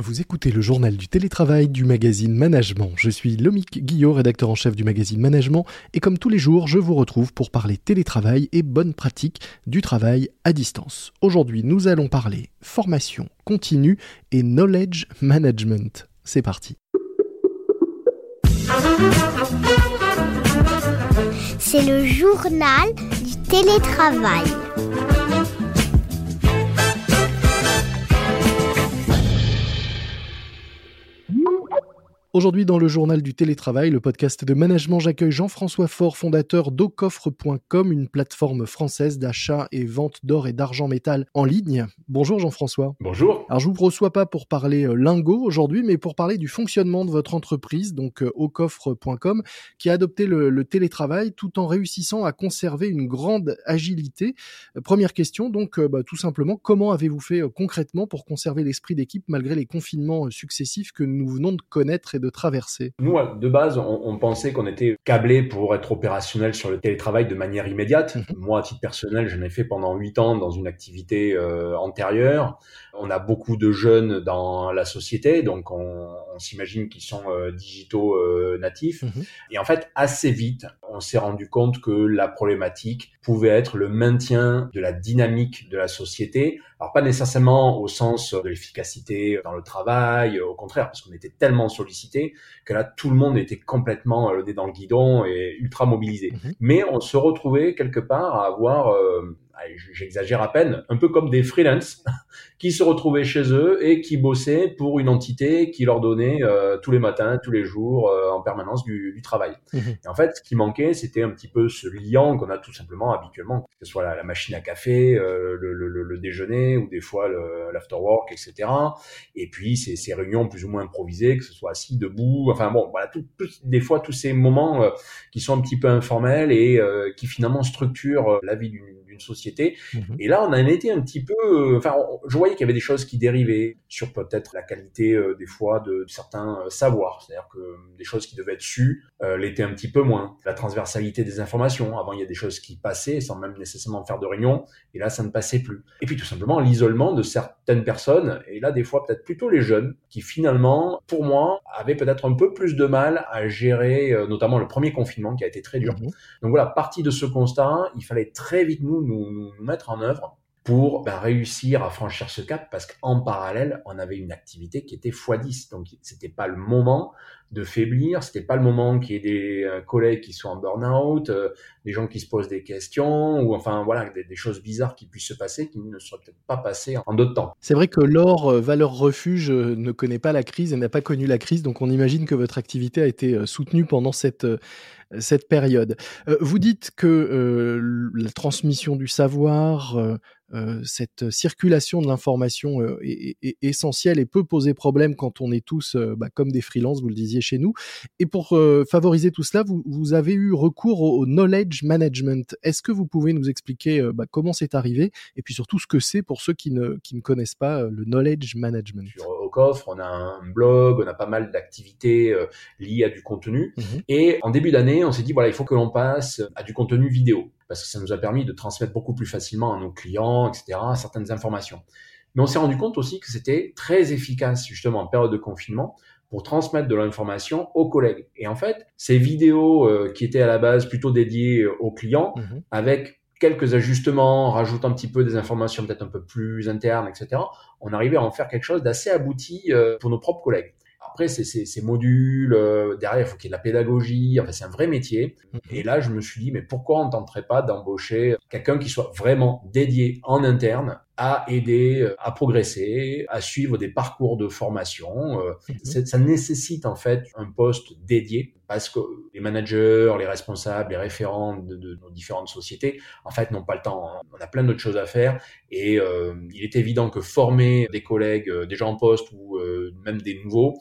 Vous écoutez le journal du télétravail du magazine Management. Je suis Lomique Guillot, rédacteur en chef du magazine Management, et comme tous les jours, je vous retrouve pour parler télétravail et bonnes pratiques du travail à distance. Aujourd'hui, nous allons parler formation continue et knowledge management. C'est parti. C'est le journal du télétravail. Aujourd'hui, dans le journal du télétravail, le podcast de management, j'accueille Jean-François Faure, fondateur d'Ocoffre.com, une plateforme française d'achat et vente d'or et d'argent métal en ligne. Bonjour Jean-François. Bonjour. Alors, je vous reçois pas pour parler euh, lingot aujourd'hui, mais pour parler du fonctionnement de votre entreprise, donc euh, Ocoffre.com, qui a adopté le, télétravail tout en réussissant à conserver une grande agilité. Euh, première question, donc, bah, tout simplement, comment avez-vous fait concrètement pour conserver l'esprit d'équipe malgré les confinements successifs que nous venons de connaître de traverser Nous, de base, on, pensait qu'on était câblé pour être opérationnel sur le télétravail de manière immédiate. Mhm. Moi, à titre personnel, j'en ai fait pendant huit ans dans une activité euh, antérieure. On a beaucoup de jeunes dans la société, donc on, s'imagine qu'ils sont euh, digitaux euh, natifs. Mhm. Et en fait, assez vite, on s'est rendu compte que la problématique pouvait être le maintien de la dynamique de la société. Alors pas nécessairement au sens de l'efficacité dans le travail, au contraire, parce qu'on était tellement sollicité que là tout le monde était complètement le nez dans le guidon et ultra mobilisé. Mhm. Mais on se retrouvait quelque part à avoir euh, j'exagère à peine, un peu comme des freelances qui se retrouvaient chez eux et qui bossaient pour une entité qui leur donnait euh, tous les matins, tous les jours, euh, en permanence du, du travail. Mmh et en fait, ce qui manquait, c'était un petit peu ce lien qu'on a tout simplement habituellement, que ce soit la, machine à café, euh, le, le, le, déjeuner ou des fois l'afterwork, etc. Et puis ces, ces, réunions plus ou moins improvisées, que ce soit assis, debout, enfin bon, voilà, tout, des fois tous ces moments qui sont un petit peu informels et qui finalement structurent la vie d'une société. Mhm. Et là, on en était un petit peu, euh, enfin, je voyais qu'il y avait des choses qui dérivaient sur peut-être la qualité euh, des fois de, certains euh, savoirs, c'est-à-dire que des choses qui devaient être sues l'étaient un petit peu moins. La transversalité des informations, avant il y a des choses qui passaient sans même nécessairement faire de réunion, et là ça ne passait plus. Et puis tout simplement l'isolement de certaines personnes, et là des fois peut-être plutôt les jeunes, qui finalement, pour moi, avaient peut-être un peu plus de mal à gérer, notamment le premier confinement qui a été très dur. Mhm. Donc voilà, partie de ce constat, il fallait très vite nous mettre en œuvre pour ben, réussir à franchir ce cap parce qu'en parallèle, on avait une activité qui était x10. Donc, c'était pas le moment de faiblir, c'était pas le moment qu'il y ait des euh, collègues qui soient en burn-out, euh, des gens qui se posent des questions, ou enfin voilà, des, choses bizarres qui puissent se passer qui ne seraient peut-être pas passées en d'autres temps. C'est vrai que l'or, euh, valeur refuge, ne connaît pas la crise et n'a pas connu la crise, donc on imagine que votre activité a été soutenue pendant cette cette période. vous dites que la transmission du savoir, cette circulation de l'information est, essentielle et peut poser problème quand on est tous bah, comme des freelances, vous le disiez chez nous. Et pour favoriser tout cela, vous, vous, avez eu recours au, knowledge management. Est-ce que vous pouvez nous expliquer bah, comment c'est arrivé et puis surtout ce que c'est pour ceux qui ne, qui ne connaissent pas le knowledge management? Sur Ocoffre, on a un blog, on a pas mal d'activités liées à du contenu. Mmh et en début d'année, on s'est dit, voilà, il faut que l'on passe à du contenu vidéo parce que ça nous a permis de transmettre beaucoup plus facilement à nos clients, etc., certaines informations. Mais on s'est rendu compte aussi que c'était très efficace, justement, en période de confinement, pour transmettre de l'information aux collègues. Et en fait, ces vidéos euh, qui étaient à la base plutôt dédiées euh, aux clients, mmh avec quelques ajustements, rajoutant un petit peu des informations peut-être un peu plus internes, etc., on arrivait à en faire quelque chose d'assez abouti euh, pour nos propres collègues. Après, c'est ces modules, euh, derrière, il faut qu'il y ait de la pédagogie, enfin, c'est un vrai métier. Mhm. Et là, je me suis dit, mais pourquoi on ne tenterait pas d'embaucher quelqu'un qui soit vraiment dédié en interne à aider euh, à progresser, à suivre des parcours de formation. Euh, mhm. Ça nécessite en fait un poste dédié parce que les managers, les responsables, les référents de, nos différentes sociétés, en fait, n'ont pas le temps. On a plein d'autres choses à faire et euh, il est évident que former des collègues déjà en poste ou même des nouveaux,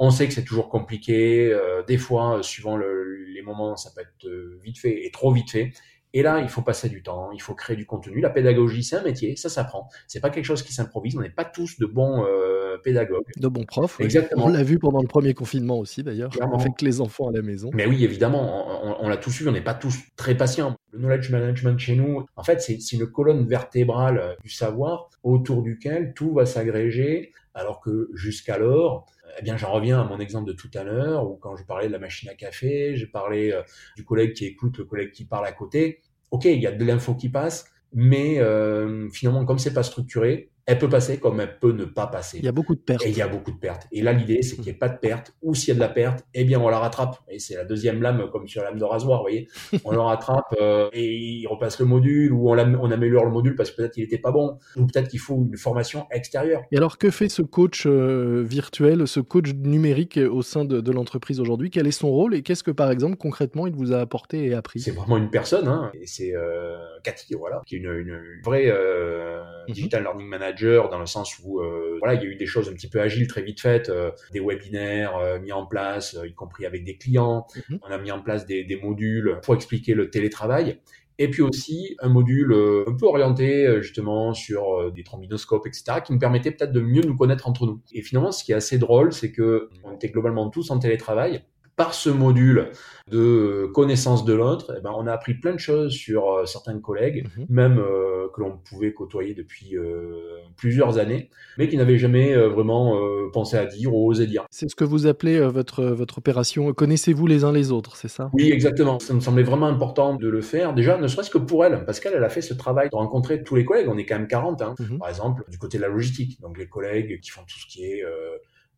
on sait que c'est toujours compliqué. des fois, suivant les moments, ça peut être vite fait et trop vite fait. Et là, il faut passer du temps, il faut créer du contenu. La pédagogie, c'est un métier, ça s'apprend. C'est pas quelque chose qui s'improvise. On n'est pas tous de bons euh, pédagogue. De bons profs. Exactement. On l'a vu pendant le premier confinement aussi d'ailleurs, avec les enfants à la maison. Mais oui, évidemment, on, l'a tous vu, on n'est pas tous très patients. Le knowledge management chez nous, en fait, c'est une colonne vertébrale du savoir autour duquel tout va s'agréger, alors que jusqu'alors, eh bien, j'en reviens à mon exemple de tout à l'heure, où quand je parlais de la machine à café, j'ai parlé euh, du collègue qui écoute, le collègue qui parle à côté. Ok, il y a de l'info qui passe, mais euh, finalement, comme c'est pas structuré, elle peut passer comme elle peut ne pas passer. Il y a beaucoup de pertes. Et il y a beaucoup de pertes. Et là, l'idée, c'est qu'il n'y ait pas de pertes. Ou s'il y a de la perte, eh bien, on la rattrape. Et c'est la deuxième lame, comme sur la lame de rasoir, vous voyez. On la rattrape euh, et il repasse le module, ou on, on améliore le module parce que peut-être qu'il n'était pas bon, ou peut-être qu'il faut une formation extérieure. Et alors, que fait ce coach euh, virtuel, ce coach numérique au sein de, de l'entreprise aujourd'hui? Quel est son rôle et qu'est-ce que, par exemple, concrètement, il vous a apporté et appris? C'est vraiment une personne, hein, et c'est euh, Cathy, voilà, qui est une, une, vraie mhm. digital learning manager dans le sens où euh, voilà, il y a eu des choses un petit peu agiles très vite faites, euh, des webinaires euh, mis en place, y compris avec des clients. Mhm. On a mis en place des, des, modules pour expliquer le télétravail. Et puis aussi un module un peu orienté justement sur des trombinoscopes, etc., qui nous permettait peut-être de mieux nous connaître entre nous. Et finalement, ce qui est assez drôle, c'est que on était globalement tous en télétravail par ce module de connaissance de l'autre, eh ben, on a appris plein de choses sur certains collègues, mhm. même euh, que l'on pouvait côtoyer depuis euh, plusieurs années, mais qui n'avaient jamais vraiment pensé à dire ou osé dire. C'est ce que vous appelez votre, votre opération Connaissez-vous les uns les autres, c'est ça? Oui, exactement. Ça me semblait vraiment important de le faire, déjà, ne serait-ce que pour elle, parce qu'elle elle a fait ce travail de rencontrer tous les collègues. On est quand même 40, hein. mhm. par exemple, du côté de la logistique, donc les collègues qui font tout ce qui est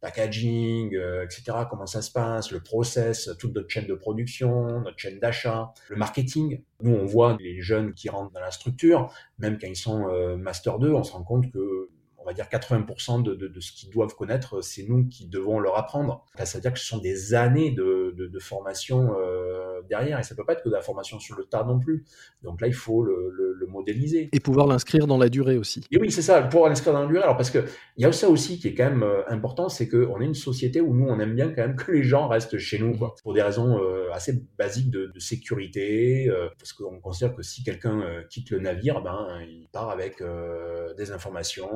packaging, euh, etc., comment ça se passe, le process, toute notre chaîne de production, notre chaîne d'achat, le marketing. Nous, on voit les jeunes qui rentrent dans la structure, même quand ils sont euh, Master 2, on se rend compte que on va dire 80% de, de, de, ce qu'ils doivent connaître, c'est nous qui devons leur apprendre. C'est-à-dire que ce sont des années de, de formation euh, derrière, et ça peut pas être que de la formation sur le tas non plus. Donc là, il faut le, le, le modéliser. Et pouvoir l'inscrire dans la durée aussi. Et oui, c'est ça, pouvoir l'inscrire dans la durée. Alors parce que il y a ça aussi qui est quand même euh, important, c'est qu'on est une société où nous, on aime bien quand même que les gens restent chez nous, quoi, pour des raisons euh, assez basiques de, de sécurité, euh, parce qu'on considère que si quelqu'un quitte le navire, ben il part avec des informations,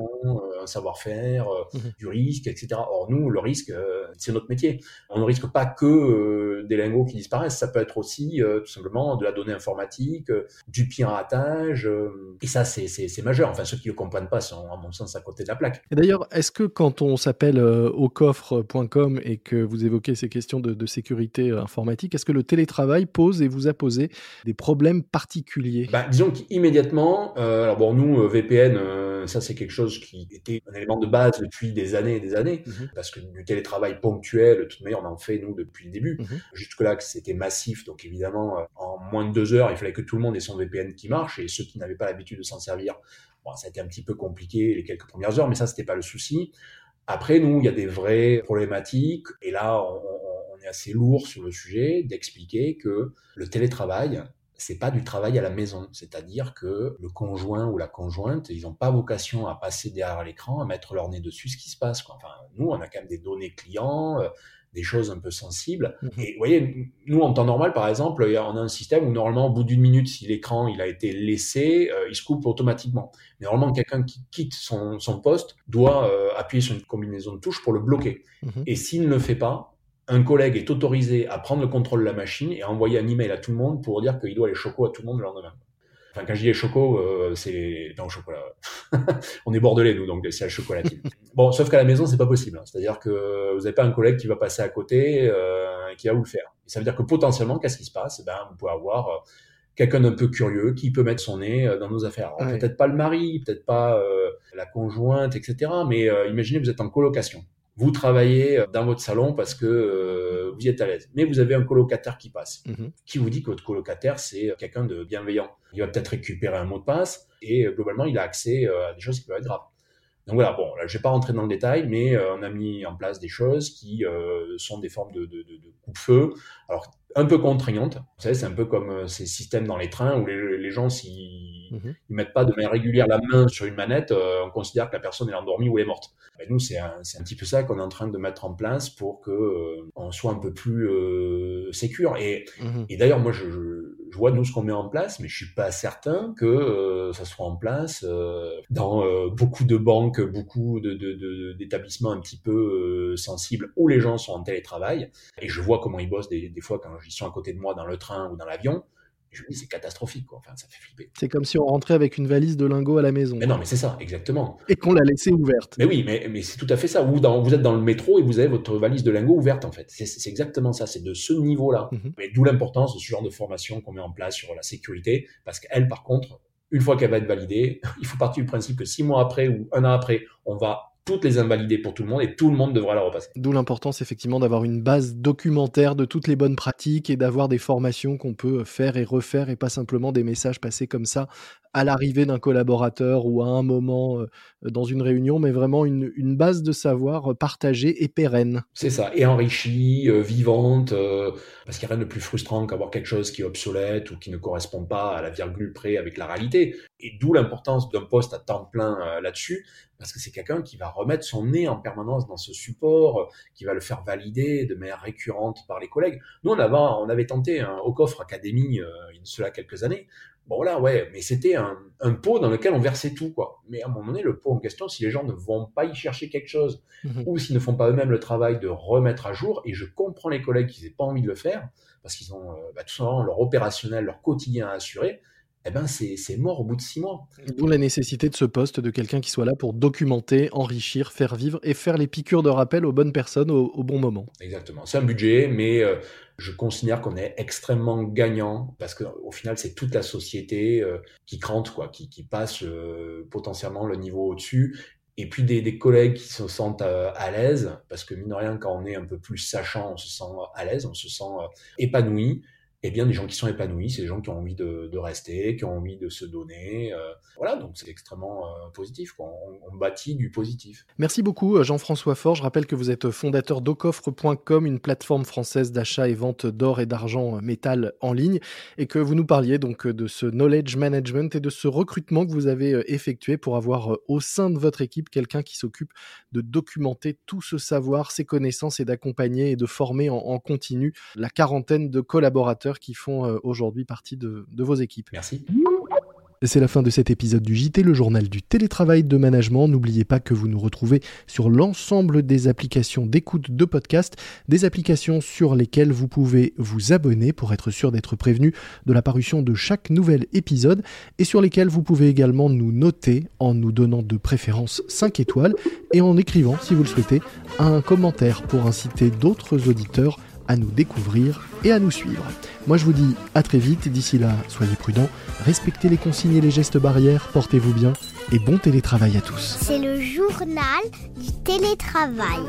un savoir-faire, mmh du risque, etc. Or nous, le risque, c'est notre métier. On ne risque pas que des lingots qui disparaissent, ça peut être aussi tout simplement de la donnée informatique, du piratage, et ça c'est majeur. Enfin, ceux qui ne le comprennent pas sont à mon sens à côté de la plaque. Et d'ailleurs, est-ce que quand on s'appelle aucoffre.com et que vous évoquez ces questions de, de sécurité informatique, est-ce que le télétravail pose et vous a posé des problèmes particuliers? Bah, Disons qu'immédiatement, euh, alors bon, nous, VPN, ça c'est quelque chose qui était un élément de base depuis des années et des années, mmh parce que du télétravail ponctuel, de toute manière, on en fait nous depuis le début. Mmh Jusque-là, c'était massif, donc évidemment, euh, en moins de deux heures, il fallait que tout le monde ait son VPN qui marche, et ceux qui n'avaient pas l'habitude de s'en servir, bon, ça a été un petit peu compliqué les quelques premières heures, mais ça, c'était pas le souci. Après, nous, il y a des vraies problématiques, et là, on, on est assez lourd sur le sujet d'expliquer que le télétravail, c'est pas du travail à la maison. C'est-à-dire que le conjoint ou la conjointe, ils n'ont pas vocation à passer derrière l'écran, à mettre leur nez dessus ce qui se passe. Quoi. Enfin, nous, on a quand même des données clients, euh, des choses un peu sensibles. Mhm. Et vous voyez, nous, en temps normal, par exemple, on a un système où normalement, au bout d'une minute, si l'écran il a été laissé, euh, il se coupe automatiquement. Mais normalement, quelqu'un qui quitte son, son poste doit euh, appuyer sur une combinaison de touches pour le bloquer. Mhm. Et s'il ne le fait pas, un collègue est autorisé à prendre le contrôle de la machine et à envoyer un email à tout le monde pour dire qu'il doit les chocos à tout le monde le lendemain. Enfin, quand je dis les chocos, euh, c'est dans le chocolat. on est bordelais, nous, donc c'est la chocolatine. bon, sauf qu'à la maison, c'est pas possible. Hein. C'est-à-dire que vous n'avez pas un collègue qui va passer à côté euh, et qui va vous le faire. Et ça veut dire que potentiellement, qu'est-ce qui se passe? Eh ben, Vous pouvez avoir euh, quelqu'un d'un peu curieux qui peut mettre son nez dans nos affaires. Peut-être pas le mari, peut-être pas la conjointe, etc. Mais imaginez, vous êtes en colocation vous travaillez euh, dans votre salon parce que euh, vous y êtes à l'aise. Mais vous avez un colocataire qui passe, mhm. qui vous dit que votre colocataire, c'est euh, quelqu'un de bienveillant. Il va peut-être récupérer un mot de passe et globalement, il a accès à des choses qui peuvent être graves. Donc voilà, bon, là, je vais pas rentrer dans le détail, mais on a mis en place des choses qui sont des formes de, de, de, de coupe-feu. Alors, un peu contraignantes. Vous savez, c'est un peu comme ces systèmes dans les trains où les, les gens, s'ils ne mhm. mettent pas de manière régulière la main sur une manette, on considère que la personne est endormie ou est morte. Et nous, c'est un, un, petit peu ça qu'on est en train de mettre en place pour que euh, on soit un peu plus euh, sécure. Et, mhm. et d'ailleurs, moi, je, je, Je vois nous ce qu'on met en place, mais je suis pas certain que euh, ça soit en place euh, dans euh, beaucoup de banques, beaucoup d'établissements de, de, un petit peu sensibles où les gens sont en télétravail. Et je vois comment ils bossent des, des fois quand ils sont à côté de moi dans le train ou dans l'avion je me dis, c'est catastrophique, quoi. Enfin, ça fait flipper. C'est comme si on rentrait avec une valise de lingots à la maison. Mais non, mais c'est ça, exactement. Et qu'on l'a laissée ouverte. Mais oui, mais, mais c'est tout à fait ça. Vous, dans, vous êtes dans le métro et vous avez votre valise de lingots ouverte, en fait. C'est exactement ça. C'est de ce niveau-là. Mhm. Mais d'où l'importance de ce genre de formation qu'on met en place sur la sécurité. Parce qu'elle, par contre, une fois qu'elle va être validée, il faut partir du principe que six mois après ou un an après, on va toutes les invalider pour tout le monde et tout le monde devra la repasser. D'où l'importance effectivement d'avoir une base documentaire de toutes les bonnes pratiques et d'avoir des formations qu'on peut faire et refaire et pas simplement des messages passés comme ça à l'arrivée d'un collaborateur ou à un moment euh, dans une réunion, mais vraiment une, base de savoir partagée et pérenne. C'est ça, et enrichie, euh, vivante, euh, parce qu'il n'y a rien de plus frustrant qu'avoir quelque chose qui est obsolète ou qui ne correspond pas à la virgule près avec la réalité. Et d'où l'importance d'un poste à temps plein là-dessus, parce que c'est quelqu'un qui va remettre son nez en permanence dans ce support, qui va le faire valider de manière récurrente par les collègues. Nous, on avait, on avait tenté un au coffre académie il y a cela quelques années, Bon là, ouais, mais c'était un, un, pot dans lequel on versait tout, quoi. Mais à un moment donné, le pot en question, si les gens ne vont pas y chercher quelque chose, mhm. ou s'ils ne font pas eux-mêmes le travail de remettre à jour, et je comprends les collègues qui n'aient pas envie de le faire, parce qu'ils ont euh, bah, tout simplement leur opérationnel, leur quotidien à assurer, eh ben c'est mort au bout de six mois. D'où la nécessité de ce poste, de quelqu'un qui soit là pour documenter, enrichir, faire vivre et faire les piqûres de rappel aux bonnes personnes au, bon moment. Exactement. C'est un budget, mais euh, je considère qu'on est extrêmement gagnant parce qu'au final, c'est toute la société euh, qui crante, quoi, qui, qui passe euh, potentiellement le niveau au-dessus. Et puis des, des, collègues qui se sentent à l'aise, parce que mine de rien, quand on est un peu plus sachant, on se sent à l'aise, on se sent épanoui et bien des gens qui sont épanouis, c'est des gens qui ont envie de, rester, qui ont envie de se donner. Euh, voilà, donc c'est extrêmement euh, positif. On, bâtit du positif. Merci beaucoup, euh, Jean-François Fort. Je rappelle que vous êtes fondateur d'Ocoffre.com, une plateforme française d'achat et vente d'or et d'argent métal en ligne, et que vous nous parliez donc de ce knowledge management et de ce recrutement que vous avez effectué pour avoir au sein de votre équipe quelqu'un qui s'occupe de documenter tout ce savoir, ces connaissances et d'accompagner et de former en continu la quarantaine de collaborateurs qui font euh, aujourd'hui partie de, vos équipes. Merci. C'est la fin de cet épisode du JT, le journal du télétravail de management. N'oubliez pas que vous nous retrouvez sur l'ensemble des applications d'écoute de podcast, des applications sur lesquelles vous pouvez vous abonner pour être sûr d'être prévenu de la parution de chaque nouvel épisode et sur lesquelles vous pouvez également nous noter en nous donnant de préférence 5 étoiles et en écrivant, si vous le souhaitez, un commentaire pour inciter d'autres auditeurs à nous découvrir et à nous suivre. Moi je vous dis à très vite, d'ici là soyez prudents, respectez les consignes et les gestes barrières, portez-vous bien et bon télétravail à tous. C'est le journal du télétravail.